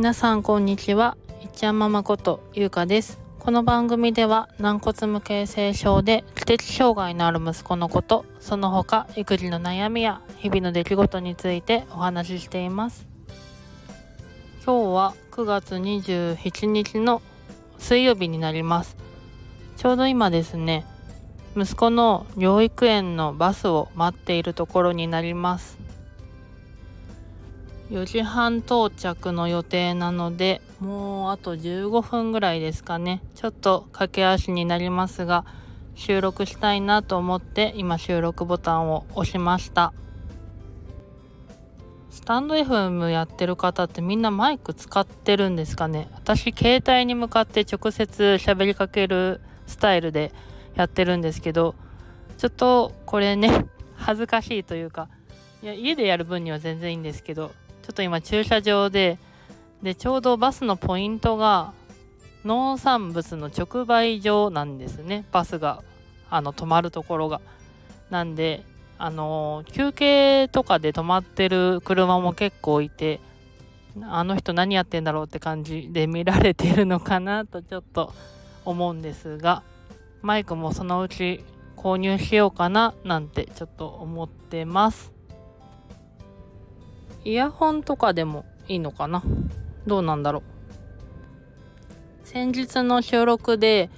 皆さんこんにちは。いっちゃんママことゆうかです。この番組では軟骨無形性症で知的障害のある息子のことその他育児の悩みや日々の出来事についてお話ししています。今日は9月27日の水曜日になります。ちょうど今ですね息子の養育園のバスを待っているところになります。4時半到着の予定なのでもうあと15分ぐらいですかね。ちょっと駆け足になりますが収録したいなと思って今収録ボタンを押しました。スタンド FM やってる方ってみんなマイク使ってるんですかね。私携帯に向かって直接喋りかけるスタイルでやってるんですけどちょっとこれね恥ずかしいというかいや家でやる分には全然いいんですけどちょっと今駐車場ででちょうどバスのポイントが農産物の直売所なんですねバスがあの止まるところが。なんであの休憩とかで止まってる車も結構いてあの人何やってんだろうって感じで見られてるのかなとちょっと思うんですがマイクもそのうち購入しようかななんてちょっと思ってます。イヤホンとかでもいいのかな？どうなんだろう？先日の収録で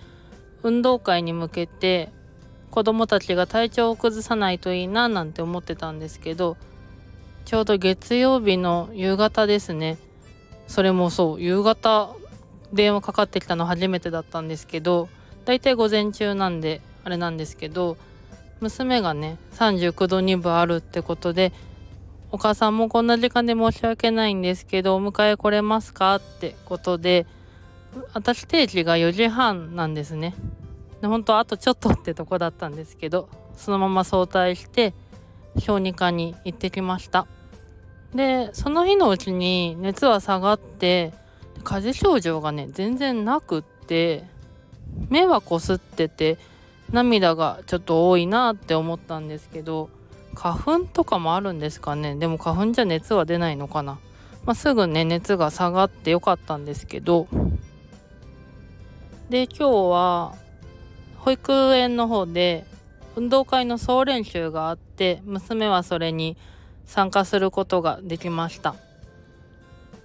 運動会に向けて子供たちが体調を崩さないといいななんて思ってたんですけどちょうど月曜日の夕方ですね。それもそう夕方電話かかってきたの初めてだったんですけどだいたい午前中なんであれなんですけど娘がね39度2分あるってことでお母さんもこんな時間で申し訳ないんですけど、お迎え来れますか？ってことで、私定時が4時半なんですね。で本当あとちょっとってとこだったんですけど、そのまま早退して、小児科に行ってきました。で、その日のうちに熱は下がって、風邪症状がね、全然なくって、目はこすってて、涙がちょっと多いなって思ったんですけど、花粉とかもあるんですかね。でも花粉じゃ熱は出ないのかな、まあ、すぐね熱が下がってよかったんですけど。で今日は保育園の方で運動会の総練習があって娘はそれに参加することができました。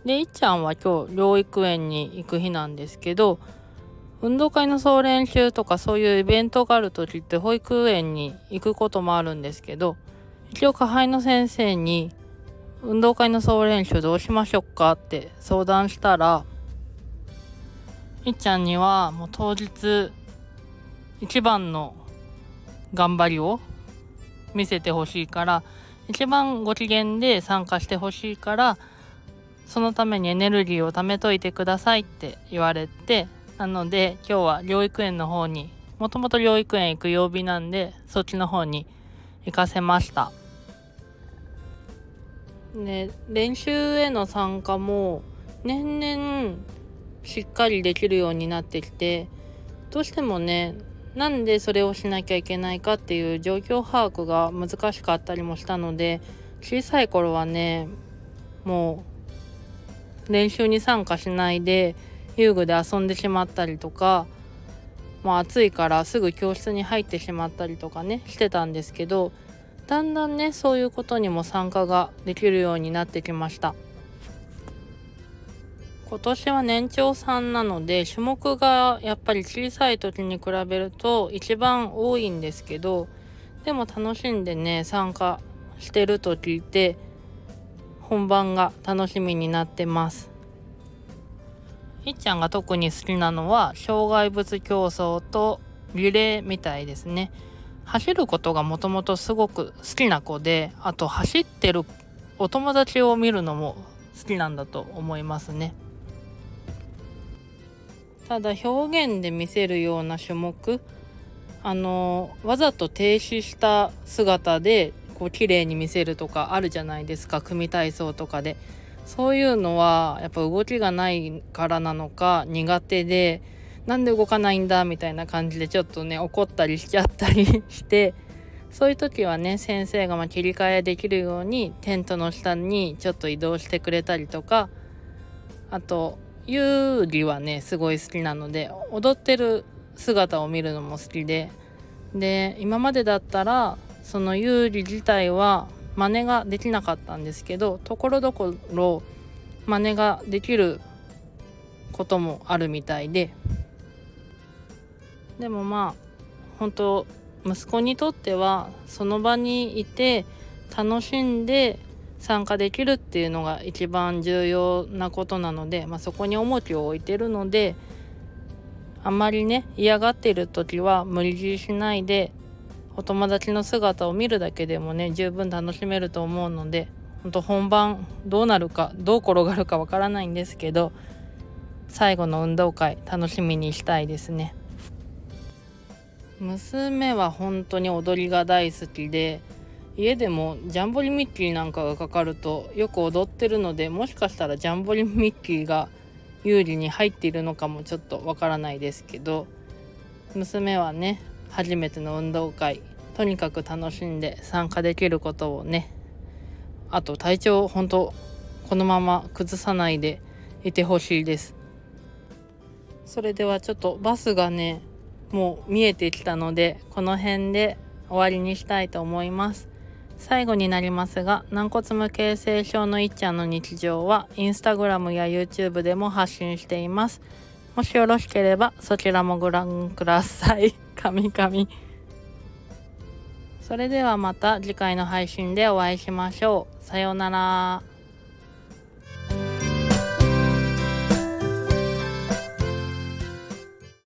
でいっちゃんは今日療育園に行く日なんですけど運動会の総練習とかそういうイベントがある時って保育園に行くこともあるんですけど一応下輩の先生に運動会の総練習どうしましょうかって相談したらいっちゃんにはもう当日一番の頑張りを見せてほしいから一番ご機嫌で参加してほしいからそのためにエネルギーを貯めといてくださいって言われてなので今日は療育園の方にもともと療育園行く曜日なんでそっちの方に行かせました。ね、練習への参加も年々しっかりできるようになってきてどうしてもねなんでそれをしなきゃいけないかっていう状況把握が難しかったりもしたので小さい頃はねもう練習に参加しないで遊具で遊んでしまったりとかもう暑いからすぐ教室に入ってしまったりとかねしてたんですけどだんだんねそういうことにも参加ができるようになってきました。今年は年長さんなので種目がやっぱり小さい時に比べると一番多いんですけどでも楽しんでね参加してると聞いて本番が楽しみになってます。いっちゃんが特に好きなのは障害物競争とリレーみたいですね。走ることがもともとすごく好きな子であと走ってるお友達を見るのも好きなんだと思いますね。ただ表現で見せるような種目あのわざと停止した姿でこう綺麗に見せるとかあるじゃないですか組体操とかで。そういうのはやっぱ動きがないからなのか苦手でなんで動かないんだみたいな感じでちょっとね怒ったりしちゃったりしてそういう時はね先生がま切り替えできるようにテントの下にちょっと移動してくれたりとかあと優里はねすごい好きなので踊ってる姿を見るのも好きでで今までだったらその優里自体は真似ができなかったんですけどところどころ真似ができることもあるみたいで。でもまあ本当息子にとってはその場にいて楽しんで参加できるっていうのが一番重要なことなので、まあ、そこに重きを置いてるのであんまりね嫌がっている時は無理強いしないでお友達の姿を見るだけでもね十分楽しめると思うので本当本番どうなるかどう転がるかわからないんですけど最後の運動会楽しみにしたいですね。娘は本当に踊りが大好きで家でもジャンボリミッキーなんかがかかるとよく踊ってるのでもしかしたらジャンボリミッキーが有利に入っているのかもちょっとわからないですけど娘はね初めての運動会とにかく楽しんで参加できることをね。あと体調本当このまま崩さないでいてほしいです。それではちょっとバスがねもう見えてきたのでこの辺で終わりにしたいと思います。最後になりますが軟骨無形成症のいっちゃんの日常はインスタグラムや YouTube でも発信しています。もしよろしければそちらもご覧ください。神々。それではまた次回の配信でお会いしましょう。さようなら。